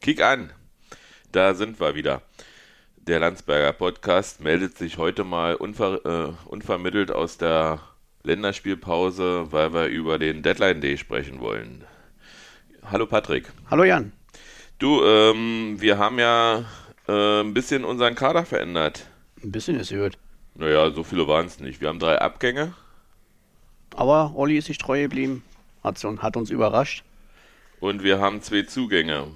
Kick an, da sind wir wieder. Der Landsberger Podcast meldet sich heute mal unver äh, unvermittelt aus der Länderspielpause, weil wir über den Deadline Day sprechen wollen. Hallo Patrick. Hallo Jan. Du, ähm, wir haben ja äh, ein bisschen unseren Kader verändert. Ein bisschen ist gut. Naja, so viele waren es nicht. Wir haben drei Abgänge. Aber Olli ist sich treu geblieben. Hat, hat uns überrascht. Und wir haben zwei Zugänge.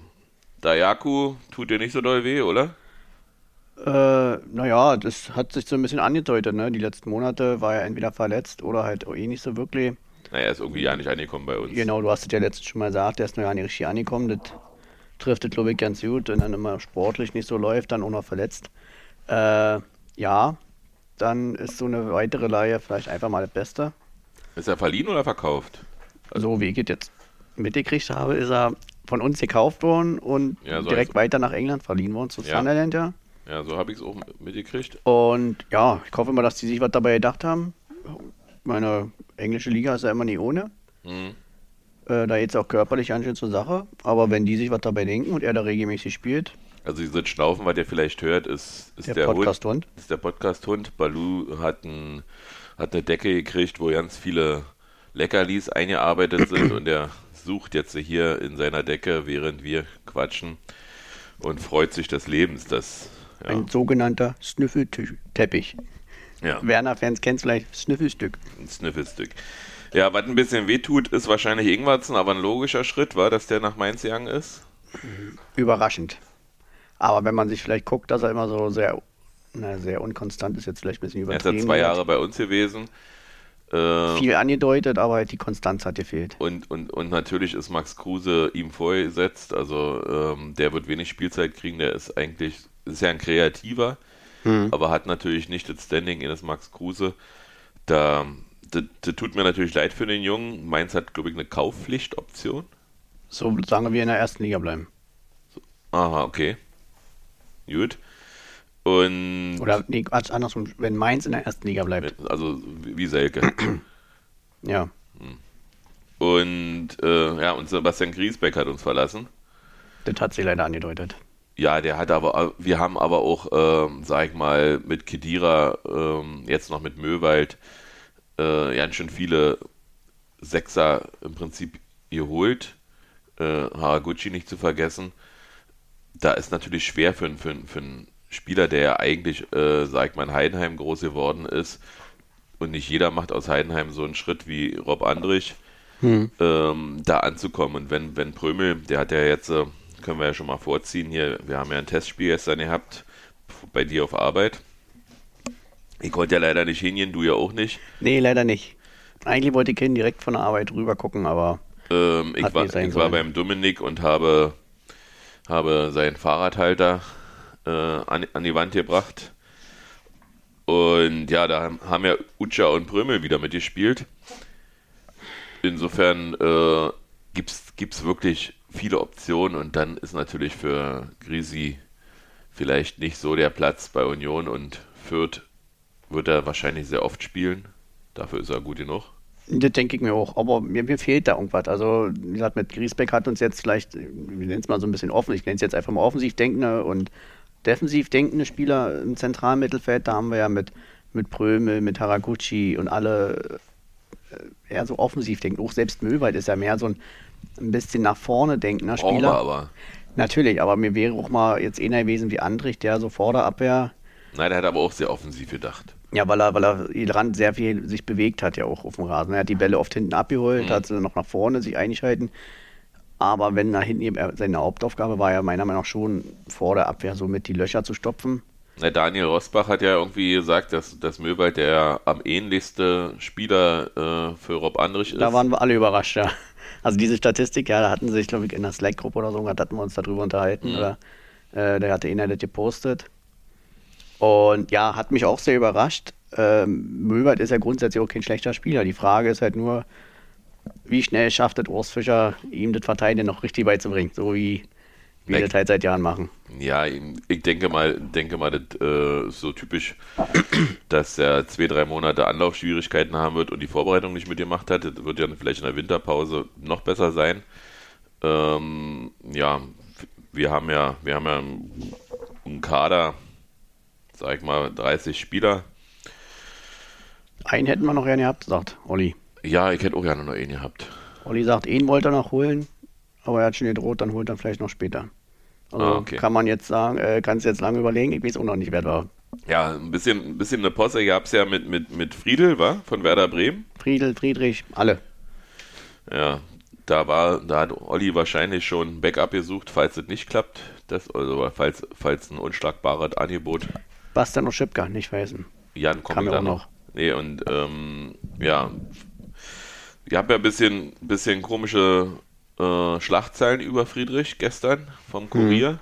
Dayaku tut dir nicht so doll weh, oder? Äh, naja, das hat sich so ein bisschen angedeutet, ne? Die letzten Monate war er entweder verletzt oder halt eh nicht so wirklich. Naja, er ist irgendwie ja nicht angekommen bei uns. Genau, du hast es ja letztens schon mal gesagt, der ist noch gar nicht richtig angekommen. Das trifft, glaube ich, ganz gut. Wenn dann immer sportlich nicht so läuft, dann auch noch verletzt. Äh, ja, dann ist so eine weitere Leihe vielleicht einfach mal das Beste. Ist er verliehen oder verkauft? Also, wie ich jetzt mitgekriegt habe, ist er von uns gekauft worden und ja, so direkt weiter nach England verliehen worden zu ja. Sunderland, ja. Ja, so habe ich es auch mitgekriegt. Und ja, ich hoffe mal, dass die sich was dabei gedacht haben. Meine englische Liga ist ja immer nie ohne. Mhm. Äh, da geht es auch körperlich anscheinend zur Sache. Aber wenn die sich was dabei denken und er da regelmäßig spielt. Also dieses Schnaufen, was ihr vielleicht hört, ist, ist der, der Podcast-Hund. Ist der Podcast-Hund. Balu hat, ein, hat eine Decke gekriegt, wo ganz viele Leckerlis eingearbeitet sind und er sucht jetzt hier in seiner Decke, während wir quatschen und freut sich des Lebens, dass ja. ein sogenannter Snüffelteppich. Ja. Werner-Fans kennen vielleicht Snüffelstück. Ein Snüffelstück. Ja, was ein bisschen wehtut, ist wahrscheinlich Ingwarzen, aber ein logischer Schritt war, dass der nach Mainz gegangen ist. Überraschend. Aber wenn man sich vielleicht guckt, dass er immer so sehr, na, sehr unkonstant ist, jetzt vielleicht ein bisschen übertrieben. Er ist ja zwei Jahre bei uns gewesen. Äh, Viel angedeutet, aber die Konstanz hat gefehlt. Und, und, und natürlich ist Max Kruse ihm vorgesetzt. Also ähm, der wird wenig Spielzeit kriegen. Der ist eigentlich, ist ja ein Kreativer, hm. aber hat natürlich nicht das Standing in das Max Kruse. Da, das, das tut mir natürlich leid für den Jungen. Mainz hat, glaube ich, eine Kaufpflichtoption. So sagen wir in der ersten Liga bleiben. So, aha, okay. Gut. Und Oder nee, als andersrum, wenn Mainz in der ersten Liga bleibt. Also wie Selke. ja. Hm. Und äh, ja, und Sebastian Griesbeck hat uns verlassen. Das hat sie leider angedeutet. Ja, der hat aber, wir haben aber auch, ähm, sag ich mal, mit Kedira, ähm, jetzt noch mit Möwald, äh, ganz schön viele Sechser im Prinzip geholt. Äh, Haraguchi nicht zu vergessen. Da ist natürlich schwer für, für, für einen Spieler, der ja eigentlich, äh, sag mal, in Heidenheim groß geworden ist. Und nicht jeder macht aus Heidenheim so einen Schritt wie Rob Andrich, hm. ähm, da anzukommen. Und wenn, wenn Prömel, der hat ja jetzt, äh, können wir ja schon mal vorziehen hier, wir haben ja ein Testspiel gestern gehabt, bei dir auf Arbeit. Ich konnte ja leider nicht hingehen, du ja auch nicht. Nee, leider nicht. Eigentlich wollte ich hin direkt von der Arbeit rüber gucken, aber. Ähm, ich war, ich war beim Dominik und habe, habe seinen Fahrradhalter äh, an, an, die Wand gebracht. Und ja, da haben ja Ucha und Brömel wieder mitgespielt. Insofern äh, gibt es wirklich viele Optionen und dann ist natürlich für Grisi vielleicht nicht so der Platz bei Union und Fürth wird er wahrscheinlich sehr oft spielen. Dafür ist er gut genug. Das denke ich mir auch. Aber mir, mir, fehlt da irgendwas. Also, wie gesagt, mit Griesbeck hat uns jetzt vielleicht, wir nennen es mal so ein bisschen offen, ich nenne es jetzt einfach mal offensiv denkende und defensiv denkende Spieler im zentralen Mittelfeld. Da haben wir ja mit, mit Prömel, mit Haraguchi und alle äh, eher so offensiv denken. Auch selbst Möwald ist ja mehr so ein, ein bisschen nach vorne denkender Spieler. Brauchen aber. Natürlich, aber mir wäre auch mal jetzt einer gewesen wie Andrich, der so Vorderabwehr. Nein, der hat aber auch sehr offensiv gedacht. Ja, weil er, weil er Rand sehr viel sich bewegt hat, ja auch auf dem Rasen. Er hat die Bälle oft hinten abgeholt, mhm. hat sie noch nach vorne sich eingeschalten. Aber wenn da hinten eben seine Hauptaufgabe war ja meiner Meinung nach schon vor der Abwehr so mit die Löcher zu stopfen. Na, Daniel Rosbach hat ja irgendwie gesagt, dass, dass Möwald der am ähnlichste Spieler äh, für Rob Andrich ist. Da waren wir alle überrascht, ja. Also diese Statistik, ja, da hatten sie sich, glaube ich, in der Slack-Gruppe oder so, da hatten wir uns darüber unterhalten. Mhm. Oder, äh, der hatte Inhalt gepostet. Und ja, hat mich auch sehr überrascht. Ähm, Möwald ist ja grundsätzlich auch kein schlechter Spieler. Die Frage ist halt nur, wie schnell schafft es Urs Fischer, ihm das Verteidigen noch richtig beizubringen, so wie wir das halt seit Jahren machen. Ja, ich denke mal, denke mal, das äh, ist so typisch, dass er zwei, drei Monate Anlaufschwierigkeiten haben wird und die Vorbereitung nicht mitgemacht hat. Das wird ja vielleicht in der Winterpause noch besser sein. Ähm, ja, wir haben ja, wir haben ja einen Kader, sag ich mal, 30 Spieler. Einen hätten wir noch gerne gehabt, sagt Olli. Ja, ich hätte auch gerne noch einen gehabt. Olli sagt, einen wollte er noch holen, aber er hat schon gedroht, dann holt er vielleicht noch später. Also ah, okay. kann man jetzt sagen, äh, kannst jetzt lange überlegen, ich weiß auch noch nicht, wer war. Ja, ein bisschen, ein bisschen eine Posse gab es ja mit, mit, mit Friedel, war von Werder Bremen. Friedel, Friedrich, alle. Ja, da war, da hat Olli wahrscheinlich schon Backup gesucht, falls es nicht klappt. Das, also falls, falls ein unschlagbares Angebot. Bastian und Schipka, nicht vergessen. Jan kommt da noch. noch. Nee, und ähm, ja, ich habe ja ein bisschen, bisschen komische äh, Schlagzeilen über Friedrich gestern vom Kurier. Hm.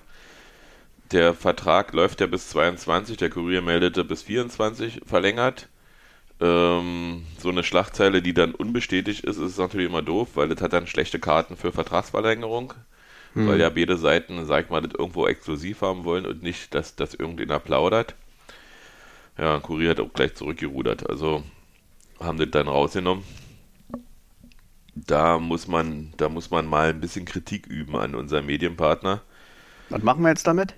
Der Vertrag läuft ja bis 22, der Kurier meldete bis 24 verlängert. Ähm, so eine Schlagzeile, die dann unbestätigt ist, ist natürlich immer doof, weil das hat dann schlechte Karten für Vertragsverlängerung. Hm. Weil ja beide Seiten, sag ich mal, das irgendwo exklusiv haben wollen und nicht, dass das irgendjemand plaudert. Ja, Kurier hat auch gleich zurückgerudert. Also haben das dann rausgenommen. Da muss man, da muss man mal ein bisschen Kritik üben an unseren Medienpartner. Was machen wir jetzt damit?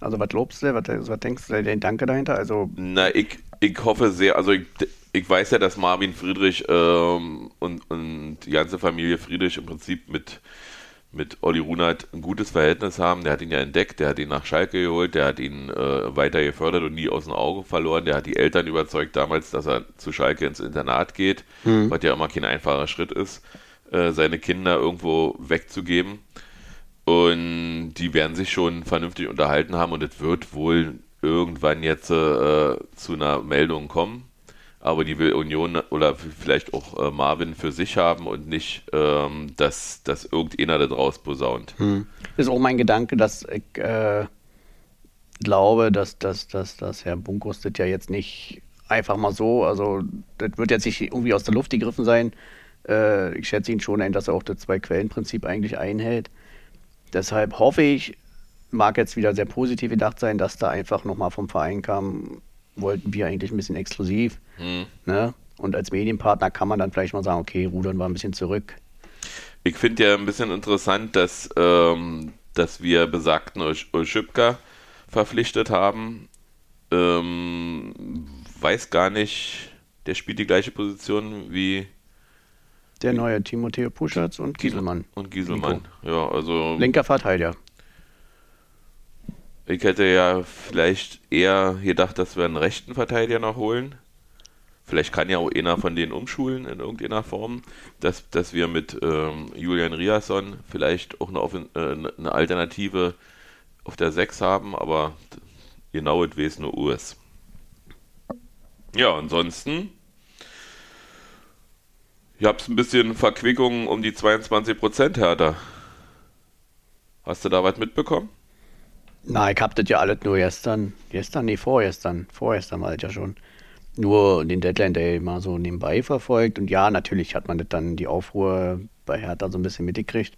Also was lobst du, was, was denkst du, den Danke dahinter? Also Na, ich, ich hoffe sehr, also ich, ich weiß ja, dass Marvin Friedrich ähm, und, und die ganze Familie Friedrich im Prinzip mit, mit Olli Runert ein gutes Verhältnis haben. Der hat ihn ja entdeckt, der hat ihn nach Schalke geholt, der hat ihn äh, weiter gefördert und nie aus dem Auge verloren. Der hat die Eltern überzeugt damals, dass er zu Schalke ins Internat geht, mhm. was ja immer kein einfacher Schritt ist, äh, seine Kinder irgendwo wegzugeben. Und die werden sich schon vernünftig unterhalten haben und es wird wohl irgendwann jetzt äh, zu einer Meldung kommen. Aber die will Union oder vielleicht auch äh, Marvin für sich haben und nicht, ähm, dass, dass irgendeiner da draus posaunt. Hm. Das ist auch mein Gedanke, dass ich äh, glaube, dass, dass, dass, dass Herr Bunkus das ja jetzt nicht einfach mal so, also das wird jetzt nicht irgendwie aus der Luft gegriffen sein. Äh, ich schätze ihn schon ein, dass er auch das Zwei-Quellen-Prinzip eigentlich einhält. Deshalb hoffe ich, mag jetzt wieder sehr positiv gedacht sein, dass da einfach nochmal vom Verein kam, wollten wir eigentlich ein bisschen exklusiv. Mhm. Ne? Und als Medienpartner kann man dann vielleicht mal sagen, okay, rudern wir ein bisschen zurück. Ich finde ja ein bisschen interessant, dass, ähm, dass wir besagten Olschipka verpflichtet haben. Ähm, weiß gar nicht, der spielt die gleiche Position wie der neue Timotheo Puschatz und Gieselmann. Und Gieselmann, Nico. ja, also. Linker Verteidiger. Ich hätte ja vielleicht eher gedacht, dass wir einen rechten Verteidiger noch holen. Vielleicht kann ja auch einer von denen umschulen in irgendeiner Form, dass, dass wir mit ähm, Julian Riasson vielleicht auch eine, äh, eine Alternative auf der 6 haben, aber genau es weiß nur US. Ja, ansonsten ich hab's ein bisschen Verquickung um die 22% härter. Hast du da was mitbekommen? Na, ich hab das ja alles nur gestern, gestern, nee, vorgestern, vorgestern war das ja schon, nur den Deadline Day mal so nebenbei verfolgt. Und ja, natürlich hat man das dann die Aufruhr bei Hertha so ein bisschen mitgekriegt,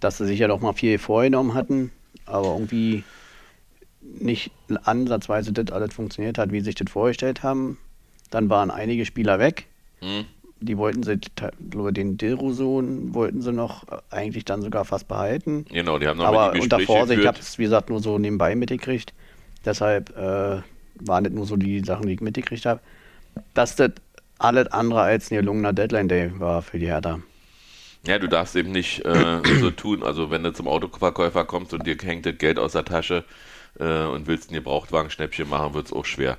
dass sie sich ja doch mal viel vorgenommen hatten, aber irgendwie nicht ansatzweise das alles funktioniert hat, wie sie sich das vorgestellt haben. Dann waren einige Spieler weg. Mhm die wollten sie, glaube den Dilrosun wollten sie noch äh, eigentlich dann sogar fast behalten. Genau, die haben noch Aber unter Vorsicht, ich habe es wie gesagt nur so nebenbei mitgekriegt. Deshalb äh, waren das nur so die Sachen, die ich mitgekriegt habe. Dass das alles andere als ein gelungener Deadline Day war für die Hertha. Ja, du darfst eben nicht äh, so tun. Also wenn du zum Autoverkäufer kommst und dir hängt das Geld aus der Tasche äh, und willst ein Gebrauchtwagen-Schnäppchen machen, wird es auch schwer.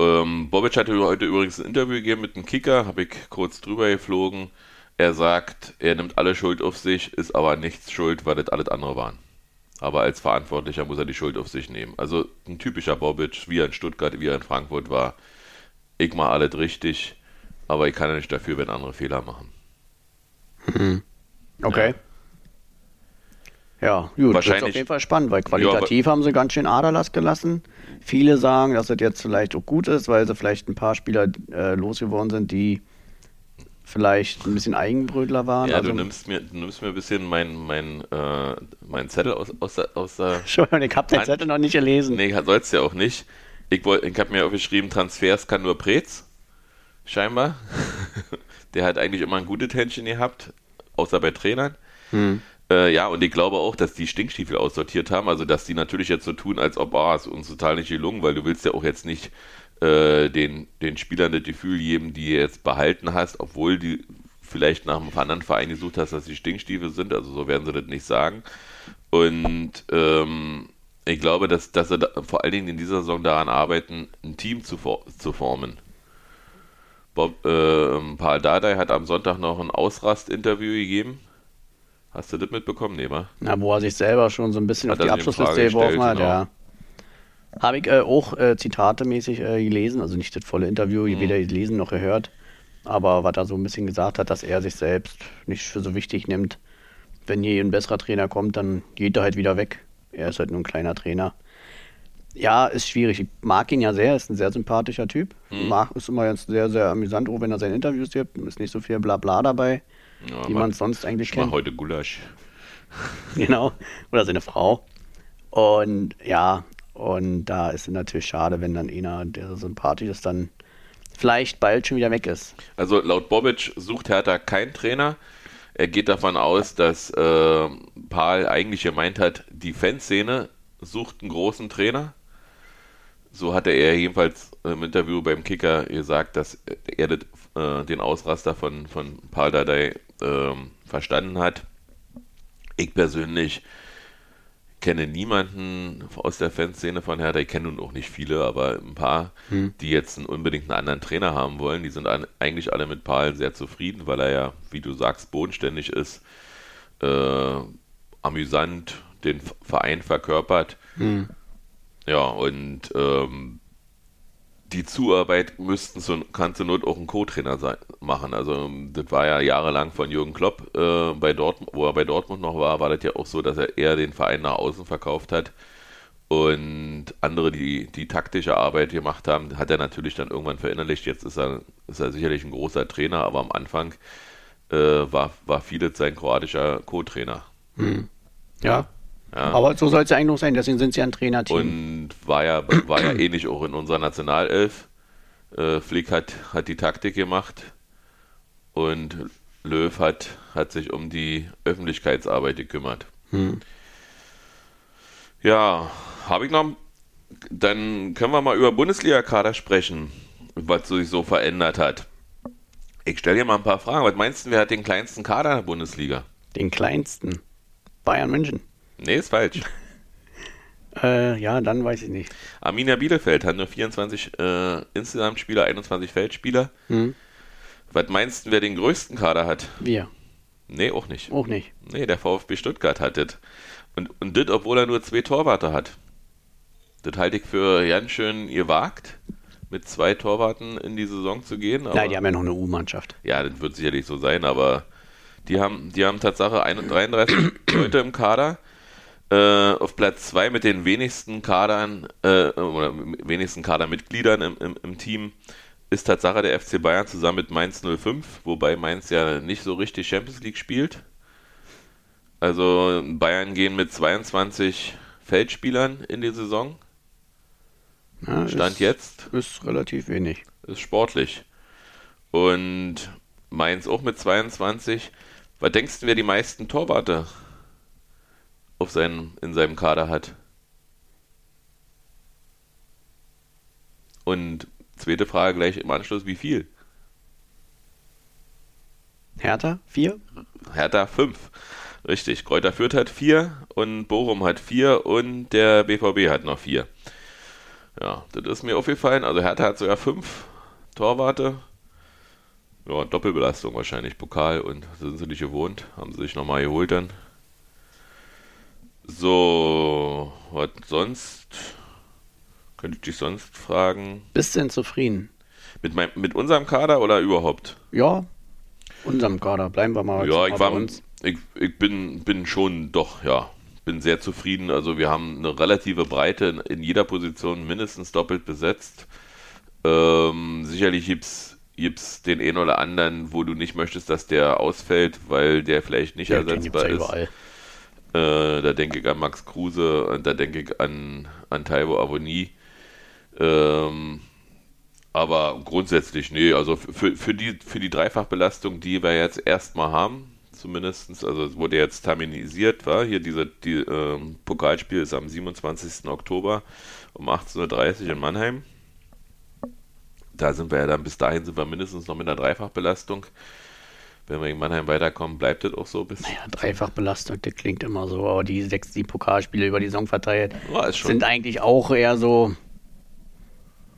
Ähm, Bobic hatte heute übrigens ein Interview gegeben mit einem Kicker, habe ich kurz drüber geflogen. Er sagt, er nimmt alle Schuld auf sich, ist aber nichts schuld, weil das alles andere waren. Aber als Verantwortlicher muss er die Schuld auf sich nehmen. Also ein typischer Bobic, wie er in Stuttgart, wie er in Frankfurt war. Ich mache alles richtig, aber ich kann ja nicht dafür, wenn andere Fehler machen. Mhm. Okay. Ja. Ja, gut, Wahrscheinlich, das ist auf jeden Fall spannend, weil qualitativ ja, haben sie ganz schön Aderlass gelassen. Viele sagen, dass das jetzt vielleicht auch gut ist, weil sie vielleicht ein paar Spieler äh, losgeworden sind, die vielleicht ein bisschen Eigenbrötler waren. Ja, also, du, nimmst mir, du nimmst mir ein bisschen meinen mein, äh, mein Zettel aus, aus der. Aus der Entschuldigung, ich habe den Zettel noch nicht gelesen. Nee, sollst ja auch nicht. Ich, ich habe mir auch geschrieben, Transfers kann nur Prez. Scheinbar. Der hat eigentlich immer ein gutes Händchen gehabt, außer bei Trainern. Hm. Äh, ja, und ich glaube auch, dass die Stinkstiefel aussortiert haben. Also, dass die natürlich jetzt so tun, als ob, ah, ist uns total nicht gelungen, weil du willst ja auch jetzt nicht äh, den, den Spielern das Gefühl geben, die jetzt behalten hast, obwohl die vielleicht nach einem anderen Verein gesucht hast, dass die Stinkstiefel sind. Also, so werden sie das nicht sagen. Und ähm, ich glaube, dass, dass sie da, vor allen Dingen in dieser Saison daran arbeiten, ein Team zu, zu formen. Bob, äh, Paul Dardai hat am Sonntag noch ein Ausrast-Interview gegeben. Hast du das mitbekommen, Nehmer? Na, wo er sich selber schon so ein bisschen hat auf die Abschlussliste geworfen hat, genau. ja. Habe ich äh, auch äh, zitatemäßig äh, gelesen, also nicht das volle Interview, mhm. weder gelesen noch gehört, aber was er so ein bisschen gesagt hat, dass er sich selbst nicht für so wichtig nimmt. Wenn hier ein besserer Trainer kommt, dann geht er halt wieder weg. Er ist halt nur ein kleiner Trainer. Ja, ist schwierig. Ich mag ihn ja sehr, ist ein sehr sympathischer Typ. Mhm. Mag, ist immer jetzt sehr, sehr amüsant, auch wenn er seine Interviews gibt. Ist nicht so viel Blabla dabei, ja, wie man sonst eigentlich ich kennt. Ich heute Gulasch. genau. Oder seine Frau. Und ja, und da ist es natürlich schade, wenn dann einer, der so sympathisch ist, dann vielleicht bald schon wieder weg ist. Also laut Bobic sucht Hertha keinen Trainer. Er geht davon aus, dass äh, Paul eigentlich gemeint hat, die Fanszene sucht einen großen Trainer. So hatte er jedenfalls im Interview beim Kicker gesagt, dass er das, äh, den Ausraster von, von Paul Dardai äh, verstanden hat. Ich persönlich kenne niemanden aus der Fanszene von Hertha, ich kenne nun auch nicht viele, aber ein paar, hm. die jetzt einen, unbedingt einen anderen Trainer haben wollen. Die sind an, eigentlich alle mit Paul sehr zufrieden, weil er ja, wie du sagst, bodenständig ist, äh, amüsant, den Verein verkörpert. Hm. Ja, und ähm, die Zuarbeit müssten so, kann zur Not auch ein Co-Trainer machen. Also das war ja jahrelang von Jürgen Klopp äh, bei Dortmund, wo er bei Dortmund noch war, war das ja auch so, dass er eher den Verein nach außen verkauft hat und andere, die die taktische Arbeit gemacht haben, hat er natürlich dann irgendwann verinnerlicht. Jetzt ist er, ist er sicherlich ein großer Trainer, aber am Anfang äh, war, war vieles sein kroatischer Co-Trainer. Hm. Ja, ja. Aber so soll es ja eigentlich noch sein, deswegen sind sie ein Trainerteam. Und war ja, war ja ähnlich auch in unserer Nationalelf. Äh, Flick hat, hat die Taktik gemacht und Löw hat, hat sich um die Öffentlichkeitsarbeit gekümmert. Hm. Ja, habe ich noch. Dann können wir mal über Bundesliga-Kader sprechen, was sich so verändert hat. Ich stelle dir mal ein paar Fragen. Was meinst du, wer hat den kleinsten Kader der Bundesliga? Den kleinsten? Bayern München. Nee, ist falsch. äh, ja, dann weiß ich nicht. Arminia Bielefeld hat nur 24 äh, insgesamt Spieler, 21 Feldspieler. Hm. Was meinst du, wer den größten Kader hat? Wir. Nee, auch nicht. Auch nicht. Nee, der VfB Stuttgart hat das. Und, und das, obwohl er nur zwei Torwarte hat. Das halte ich für ganz schön gewagt, mit zwei Torwarten in die Saison zu gehen. Aber, Nein, die haben ja noch eine U-Mannschaft. Ja, das wird sicherlich so sein, aber die haben, die haben Tatsache 33 Leute im Kader äh, auf Platz 2 mit den wenigsten Kadern äh, oder wenigsten Kadermitgliedern im, im, im, Team ist Tatsache der FC Bayern zusammen mit Mainz 05, wobei Mainz ja nicht so richtig Champions League spielt. Also Bayern gehen mit 22 Feldspielern in die Saison. Ja, Stand ist, jetzt. Ist relativ wenig. Ist sportlich. Und Mainz auch mit 22. Was denkst du, wer die meisten Torwarte auf seinen, in seinem Kader hat. Und zweite Frage gleich im Anschluss, wie viel? Hertha, vier? Hertha, fünf. Richtig, Kräuter Fürth hat vier und Bochum hat vier und der BVB hat noch vier. Ja, das ist mir aufgefallen. Also Hertha hat sogar fünf Torwarte. Ja, Doppelbelastung wahrscheinlich, Pokal und sind sie nicht gewohnt. Haben sie sich nochmal geholt dann. So, was sonst? Könnte ich dich sonst fragen? Bist du denn zufrieden? Mit, mein, mit unserem Kader oder überhaupt? Ja, unserem Kader. Bleiben wir mal, ja, ich war, uns. Ich, ich bin, bin schon doch, ja, bin sehr zufrieden. Also wir haben eine relative Breite in, in jeder Position mindestens doppelt besetzt. Ähm, sicherlich gibt es den einen oder anderen, wo du nicht möchtest, dass der ausfällt, weil der vielleicht nicht ja, ersetzbar ist. Überall. Äh, da denke ich an Max Kruse und da denke ich an, an Taiwo Avoni. Ähm, aber grundsätzlich, nee, also für, für, die, für die Dreifachbelastung, die wir jetzt erstmal haben, zumindest. Also es wurde jetzt terminisiert, war hier diese die, äh, Pokalspiel ist am 27. Oktober um 18.30 Uhr in Mannheim. Da sind wir ja dann, bis dahin sind wir mindestens noch mit einer Dreifachbelastung. Wenn wir in Mannheim weiterkommen, bleibt das auch so bis. Naja, Dreifachbelastung, das klingt immer so, aber die sechs, sieben Pokalspiele über die Saison verteilt schon- sind eigentlich auch eher so.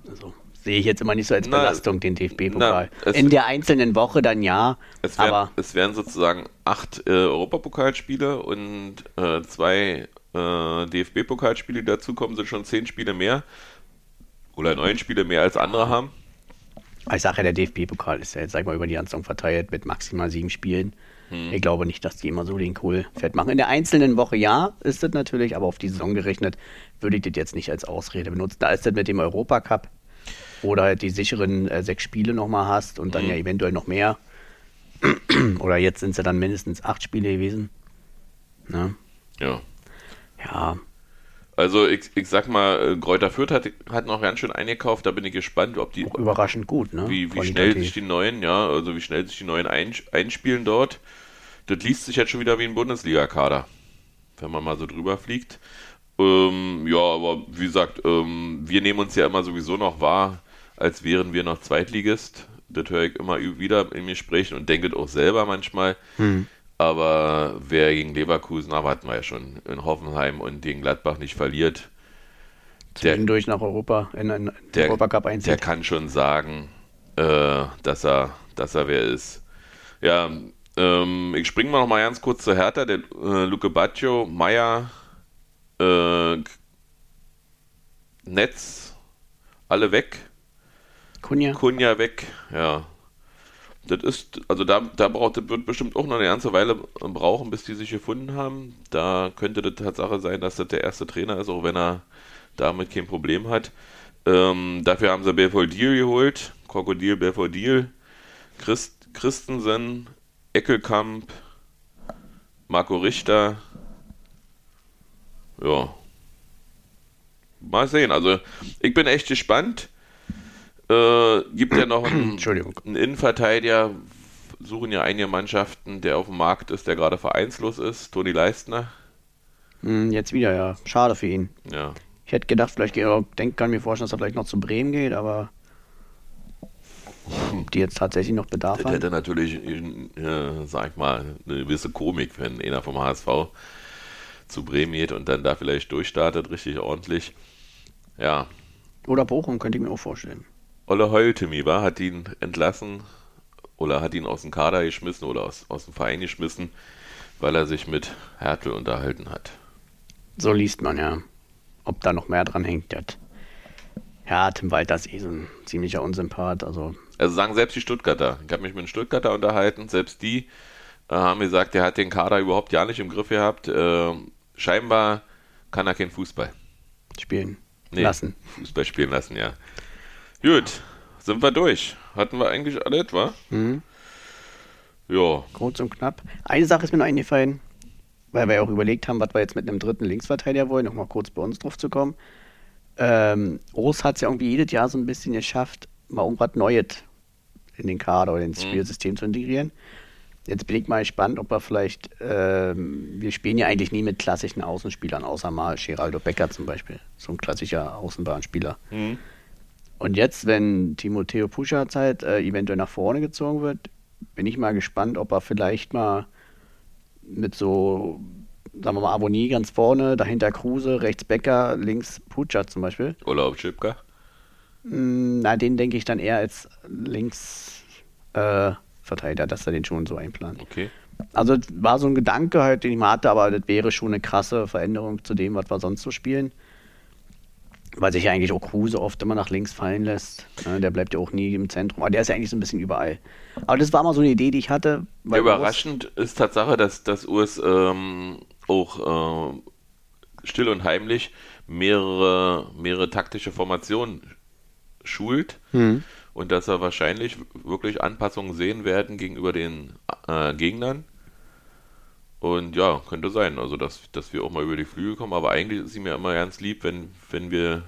Also sehe ich jetzt immer nicht so als Na, Belastung, den DFB-Pokal. In der einzelnen Woche dann ja, Es wären, aber es wären sozusagen acht äh, Europapokalspiele und äh, zwei äh, DFB-Pokalspiele, die dazukommen, sind schon zehn Spiele mehr. Oder neun Spiele mehr als andere haben. Ich sage ja, der DFB-Pokal ist ja jetzt, sag ich mal, über die ganze Saison verteilt mit maximal sieben Spielen. Hm. Ich glaube nicht, dass die immer so den Kohlfett machen. In der einzelnen Woche ja, ist das natürlich, aber auf die Saison gerechnet würde ich das jetzt nicht als Ausrede benutzen. Da ist das mit dem Europacup, wo du halt die sicheren äh, sechs Spiele nochmal hast und dann ja eventuell noch mehr. Oder jetzt sind es ja dann mindestens acht Spiele gewesen. Ne? Ja. Ja, Also ich, ich sag mal, äh, Kräuter Fürth hat, hat noch ganz schön eingekauft, da bin ich gespannt, ob die, auch überraschend gut. Ne? wie, wie schnell sich die neuen, ja, also wie schnell sich die neuen ein, einspielen dort. Das liest sich jetzt schon wieder wie ein Bundesliga-Kader, wenn man mal so drüber fliegt. Ähm, ja, aber wie gesagt, ähm, wir nehmen uns ja immer sowieso noch wahr, als wären wir noch Zweitligist. Das höre ich immer wieder in Gesprächen und denke auch selber manchmal. Hm. Aber wer gegen Leverkusen, aber hatten wir ja schon in Hoffenheim und gegen Gladbach nicht verliert, der, Zwischendurch nach Europa, in den der, Europacup der einzieht. kann schon sagen, äh, dass er, dass er wer ist. Ja, ähm, ich springe mal noch mal ganz kurz zu Hertha. Der äh, Luke Baccio, Meier, äh, Netz, alle weg. Kunja. Kunja weg, ja. Das ist, also da, da braucht, das wird bestimmt auch noch eine ganze Weile brauchen, bis die sich gefunden haben. Da könnte die Tatsache sein, dass das der erste Trainer ist, auch wenn er damit kein Problem hat. Ähm, dafür haben sie Belfodil geholt, Krokodil Belfodil, Christ, Christensen, Eckelkamp, Marco Richter. Ja. Mal sehen. Also ich bin echt gespannt. Äh, gibt ja noch einen, einen Innenverteidiger, suchen ja einige Mannschaften, der auf dem Markt ist, der gerade vereinslos ist, Toni Leistner. Hm, jetzt wieder, ja. Schade für ihn. Ja. Ich hätte gedacht, vielleicht geht er, denk, kann mir vorstellen, dass er vielleicht noch zu Bremen geht, aber ob die jetzt tatsächlich noch Bedarf Das haben. hätte natürlich, äh, sag ich mal, eine gewisse Komik, wenn einer vom HSV zu Bremen geht und dann da vielleicht durchstartet, richtig ordentlich. Ja, Oder Bochum könnte ich mir auch vorstellen. Olle Heultemi war, hat ihn entlassen oder hat ihn aus dem Kader geschmissen oder aus, aus dem Verein geschmissen, weil er sich mit Hertel unterhalten hat. So liest man ja. Ob da noch mehr dran hängt, das. Ja, Tim Walter ist eh so ein ziemlicher Unsympath. Also, Also sagen selbst die Stuttgarter. Ich habe mich mit einem Stuttgarter unterhalten. Selbst die äh, haben gesagt, er hat den Kader überhaupt ja nicht im Griff gehabt. Äh, scheinbar kann er keinen Fußball. spielen Nee, lassen. Fußball spielen lassen, ja. Gut, sind wir durch. Hatten wir eigentlich alles, wa? Mhm. Ja, Kurz und knapp. Eine Sache ist mir noch eingefallen, weil wir ja auch überlegt haben, was wir jetzt mit einem dritten Linksverteidiger wollen, nochmal kurz bei uns drauf zu kommen. Ähm, Urs hat es ja irgendwie jedes Jahr so ein bisschen geschafft, mal irgendwas Neues in den Kader oder ins Spielsystem zu integrieren. Jetzt bin ich mal gespannt, ob er vielleicht, ähm, wir spielen ja eigentlich nie mit klassischen Außenspielern, außer mal Geraldo Becker zum Beispiel, so ein klassischer Außenbahnspieler. Mhm. Und jetzt, wenn Timoteo Puschatz halt äh, eventuell nach vorne gezogen wird, bin ich mal gespannt, ob er vielleicht mal mit so, sagen wir mal, Abonnie ganz vorne, dahinter Kruse, rechts Becker, links Puschatz zum Beispiel. Urlaub Schipka. Mm, Na, den denke ich dann eher als links äh, dass er den schon so einplant. Okay. Also war so ein Gedanke halt, den ich mal hatte, aber das wäre schon eine krasse Veränderung zu dem, was wir sonst so spielen. Weil sich ja eigentlich auch Kruse oft immer nach links fallen lässt. Ne, Der bleibt ja auch nie im Zentrum. Aber der ist ja eigentlich so ein bisschen überall. Aber das war mal so eine Idee, die ich hatte. Überraschend ist Tatsache, dass das US ähm, auch äh, still und heimlich mehrere, mehrere taktische Formationen schult Mhm. und dass er wahrscheinlich wirklich Anpassungen sehen werden gegenüber den äh, Gegnern. Und ja, könnte sein, also dass, dass wir auch mal über die Flügel kommen, aber eigentlich ist sie mir immer ganz lieb, wenn, wenn wir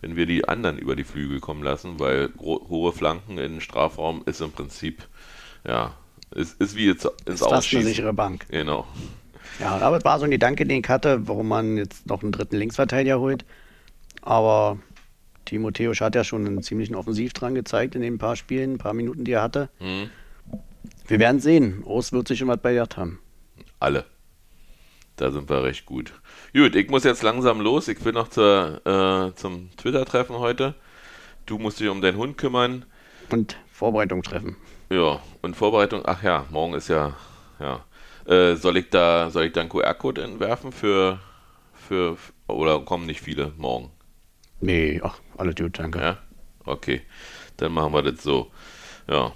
wenn wir die anderen über die Flügel kommen lassen, weil hohe Flanken in den Strafraum ist im Prinzip ja Ist, ist wie jetzt ins Ist fast eine sichere Bank. Genau. Ja, aber es war so ein Gedanke, den ich hatte, warum man jetzt noch einen dritten Linksverteidiger holt. Aber Timo Theosch hat ja schon einen ziemlichen Offensivdrang gezeigt in den paar Spielen, ein paar Minuten, die er hatte. Mhm. Wir werden sehen. Ost wird sich schon was bei haben. Alle. Da sind wir recht gut. Gut, ich muss jetzt langsam los. Ich will noch zur, äh, zum Twitter-Treffen heute. Du musst dich um deinen Hund kümmern. Und Vorbereitung treffen. Ja, und Vorbereitung. Ach ja, morgen ist ja. ja. Äh, soll ich da, soll ich da einen QR-Code entwerfen für, für. Oder kommen nicht viele morgen? Nee, ach, alles gut, danke. Ja? Okay. Dann machen wir das so. Ja.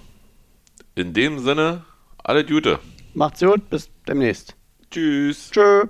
In dem Sinne, alle Gute. Macht's gut, bis demnächst. Tschüss. Tschö.